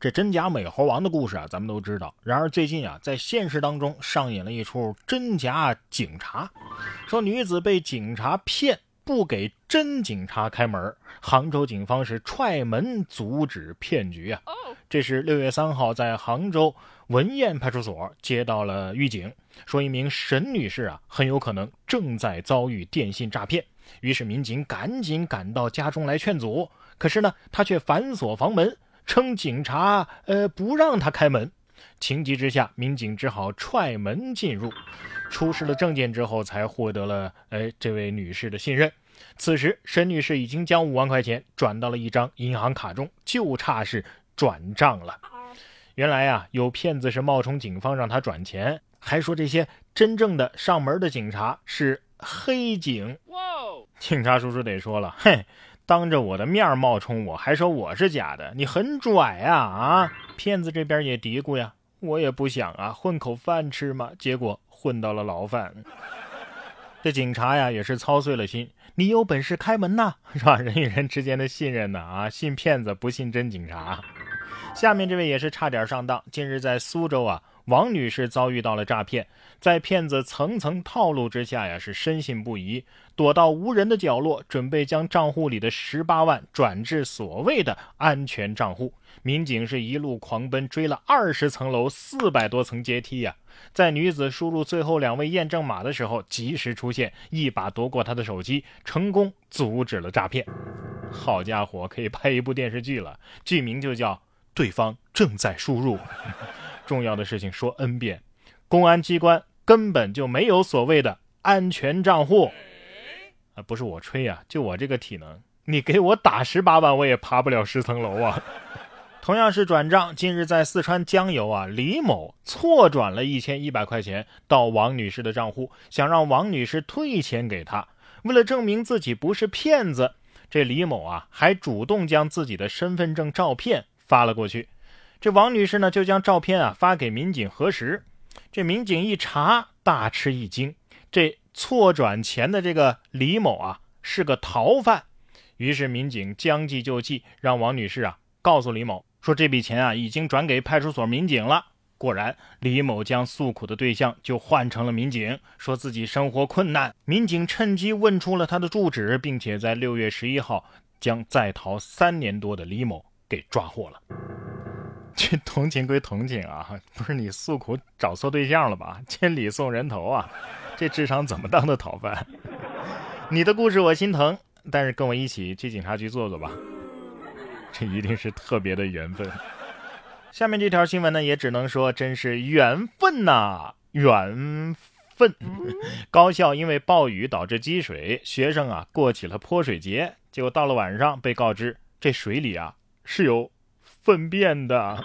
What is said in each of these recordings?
这真假美猴王的故事啊，咱们都知道。然而最近啊，在现实当中上演了一出真假警察，说女子被警察骗，不给真警察开门，杭州警方是踹门阻止骗局啊。这是六月三号在杭州文堰派出所接到了预警，说一名沈女士啊，很有可能正在遭遇电信诈骗。于是民警赶紧赶到家中来劝阻，可是呢，她却反锁房门。称警察呃不让他开门，情急之下，民警只好踹门进入，出示了证件之后，才获得了哎这位女士的信任。此时，沈女士已经将五万块钱转到了一张银行卡中，就差是转账了。原来呀，有骗子是冒充警方让他转钱，还说这些真正的上门的警察是黑警。警察叔叔得说了，嘿。当着我的面冒充我，还说我是假的，你很拽啊啊！骗子这边也嘀咕呀，我也不想啊，混口饭吃嘛，结果混到了牢饭。这警察呀也是操碎了心，你有本事开门呐，是吧？人与人之间的信任呢啊，信骗子不信真警察。下面这位也是差点上当，近日在苏州啊。王女士遭遇到了诈骗，在骗子层层套路之下呀，是深信不疑，躲到无人的角落，准备将账户里的十八万转至所谓的安全账户。民警是一路狂奔，追了二十层楼、四百多层阶梯呀，在女子输入最后两位验证码的时候，及时出现，一把夺过她的手机，成功阻止了诈骗。好家伙，可以拍一部电视剧了，剧名就叫《对方正在输入》。重要的事情说 n 遍，公安机关根本就没有所谓的安全账户，啊，不是我吹啊，就我这个体能，你给我打十八万，我也爬不了十层楼啊。同样是转账，近日在四川江油啊，李某错转了一千一百块钱到王女士的账户，想让王女士退钱给他。为了证明自己不是骗子，这李某啊，还主动将自己的身份证照片发了过去。这王女士呢，就将照片啊发给民警核实。这民警一查，大吃一惊，这错转钱的这个李某啊是个逃犯。于是民警将计就计，让王女士啊告诉李某说这笔钱啊已经转给派出所民警了。果然，李某将诉苦的对象就换成了民警，说自己生活困难。民警趁机问出了他的住址，并且在六月十一号将在逃三年多的李某给抓获了。这同情归同情啊，不是你诉苦找错对象了吧？千里送人头啊，这智商怎么当的逃犯？你的故事我心疼，但是跟我一起去警察局坐坐吧，这一定是特别的缘分。下面这条新闻呢，也只能说真是缘分呐，缘分。高校因为暴雨导致积水，学生啊过起了泼水节，结果到了晚上被告知这水里啊是有。粪便的。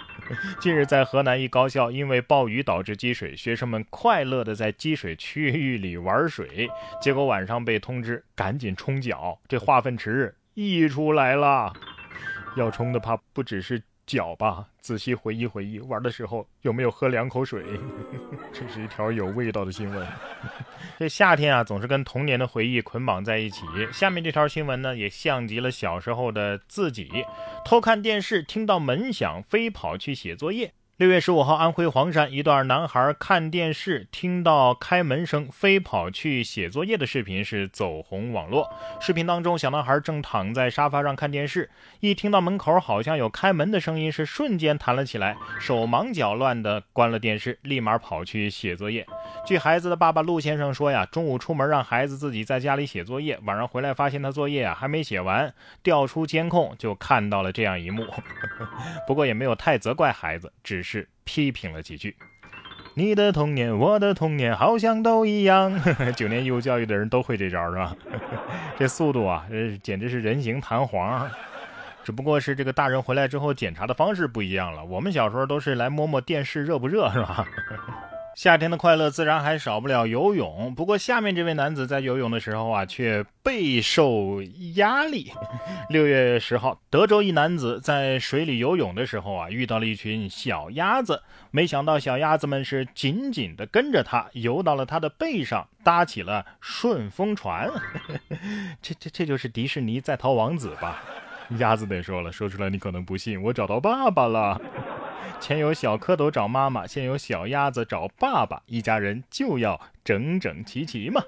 近日，在河南一高校，因为暴雨导致积水，学生们快乐的在积水区域里玩水，结果晚上被通知赶紧冲脚，这化粪池溢出来了。要冲的怕不只是。脚吧，仔细回忆回忆，玩的时候有没有喝两口水？这是一条有味道的新闻。这夏天啊，总是跟童年的回忆捆绑在一起。下面这条新闻呢，也像极了小时候的自己，偷看电视，听到门响，飞跑去写作业。六月十五号，安徽黄山一段男孩看电视，听到开门声，飞跑去写作业的视频是走红网络。视频当中，小男孩正躺在沙发上看电视，一听到门口好像有开门的声音，是瞬间弹了起来，手忙脚乱地关了电视，立马跑去写作业。据孩子的爸爸陆先生说呀，中午出门让孩子自己在家里写作业，晚上回来发现他作业啊还没写完，调出监控就看到了这样一幕。不过也没有太责怪孩子，只。是批评了几句，你的童年，我的童年，好像都一样。九年义务教育的人都会这招是吧？这速度啊，这简直是人形弹簧。只不过是这个大人回来之后检查的方式不一样了。我们小时候都是来摸摸电视热不热是吧？夏天的快乐自然还少不了游泳，不过下面这位男子在游泳的时候啊，却备受压力。六月十号，德州一男子在水里游泳的时候啊，遇到了一群小鸭子，没想到小鸭子们是紧紧地跟着他，游到了他的背上，搭起了顺风船。这这这就是迪士尼在逃王子吧？鸭子得说了，说出来你可能不信，我找到爸爸了。前有小蝌蚪找妈妈，现有小鸭子找爸爸，一家人就要整整齐齐嘛。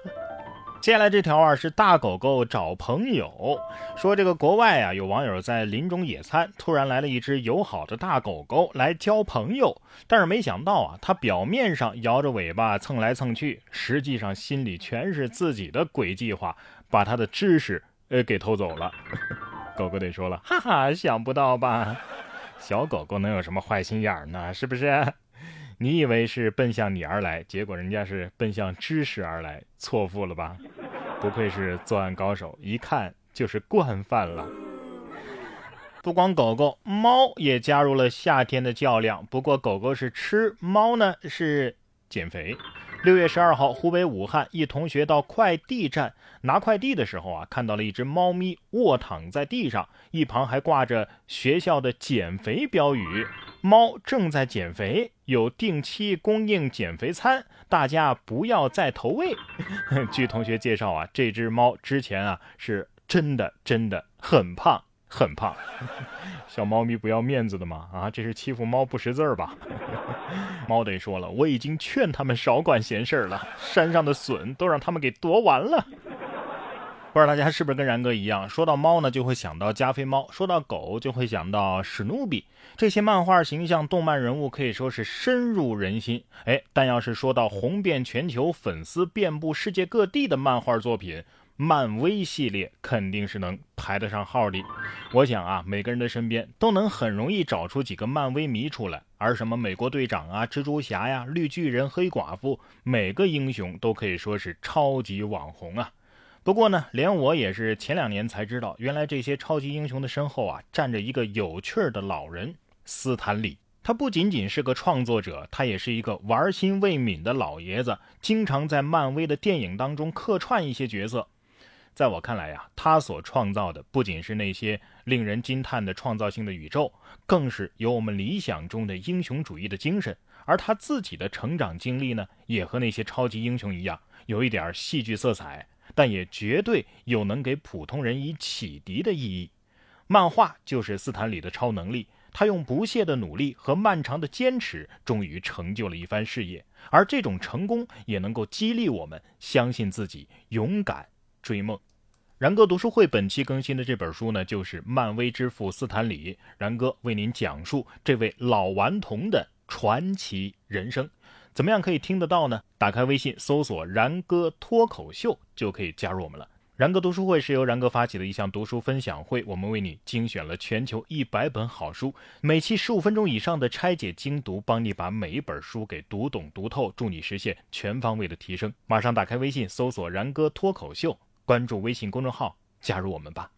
接下来这条啊是大狗狗找朋友，说这个国外啊有网友在林中野餐，突然来了一只友好的大狗狗来交朋友，但是没想到啊，它表面上摇着尾巴蹭来蹭去，实际上心里全是自己的鬼计划，把它的知识呃给偷走了。狗狗得说了，哈哈，想不到吧？小狗狗能有什么坏心眼呢？是不是？你以为是奔向你而来，结果人家是奔向知识而来，错付了吧？不愧是作案高手，一看就是惯犯了。不光狗狗，猫也加入了夏天的较量。不过狗狗是吃，猫呢是减肥。六月十二号，湖北武汉一同学到快递站拿快递的时候啊，看到了一只猫咪卧躺在地上，一旁还挂着学校的减肥标语。猫正在减肥，有定期供应减肥餐，大家不要再投喂。据同学介绍啊，这只猫之前啊是真的真的很胖。很胖，小猫咪不要面子的嘛？啊，这是欺负猫不识字儿吧？猫得说了，我已经劝他们少管闲事儿了，山上的笋都让他们给夺完了。不知道大家是不是跟然哥一样，说到猫呢就会想到加菲猫，说到狗就会想到史努比。这些漫画形象、动漫人物可以说是深入人心。哎，但要是说到红遍全球、粉丝遍布世界各地的漫画作品，漫威系列肯定是能排得上号的。我想啊，每个人的身边都能很容易找出几个漫威迷出来。而什么美国队长啊、蜘蛛侠呀、绿巨人、黑寡妇，每个英雄都可以说是超级网红啊。不过呢，连我也是前两年才知道，原来这些超级英雄的身后啊，站着一个有趣的老人——斯坦李。他不仅仅是个创作者，他也是一个玩心未泯的老爷子，经常在漫威的电影当中客串一些角色。在我看来呀，他所创造的不仅是那些令人惊叹的创造性的宇宙，更是有我们理想中的英雄主义的精神。而他自己的成长经历呢，也和那些超级英雄一样，有一点戏剧色彩，但也绝对有能给普通人以启迪的意义。漫画就是斯坦李的超能力，他用不懈的努力和漫长的坚持，终于成就了一番事业。而这种成功也能够激励我们相信自己，勇敢追梦。然哥读书会本期更新的这本书呢，就是漫威之父斯坦李。然哥为您讲述这位老顽童的传奇人生。怎么样可以听得到呢？打开微信搜索“然哥脱口秀”就可以加入我们了。然哥读书会是由然哥发起的一项读书分享会，我们为你精选了全球一百本好书，每期十五分钟以上的拆解精读，帮你把每一本书给读懂读透，助你实现全方位的提升。马上打开微信搜索“然哥脱口秀”。关注微信公众号，加入我们吧。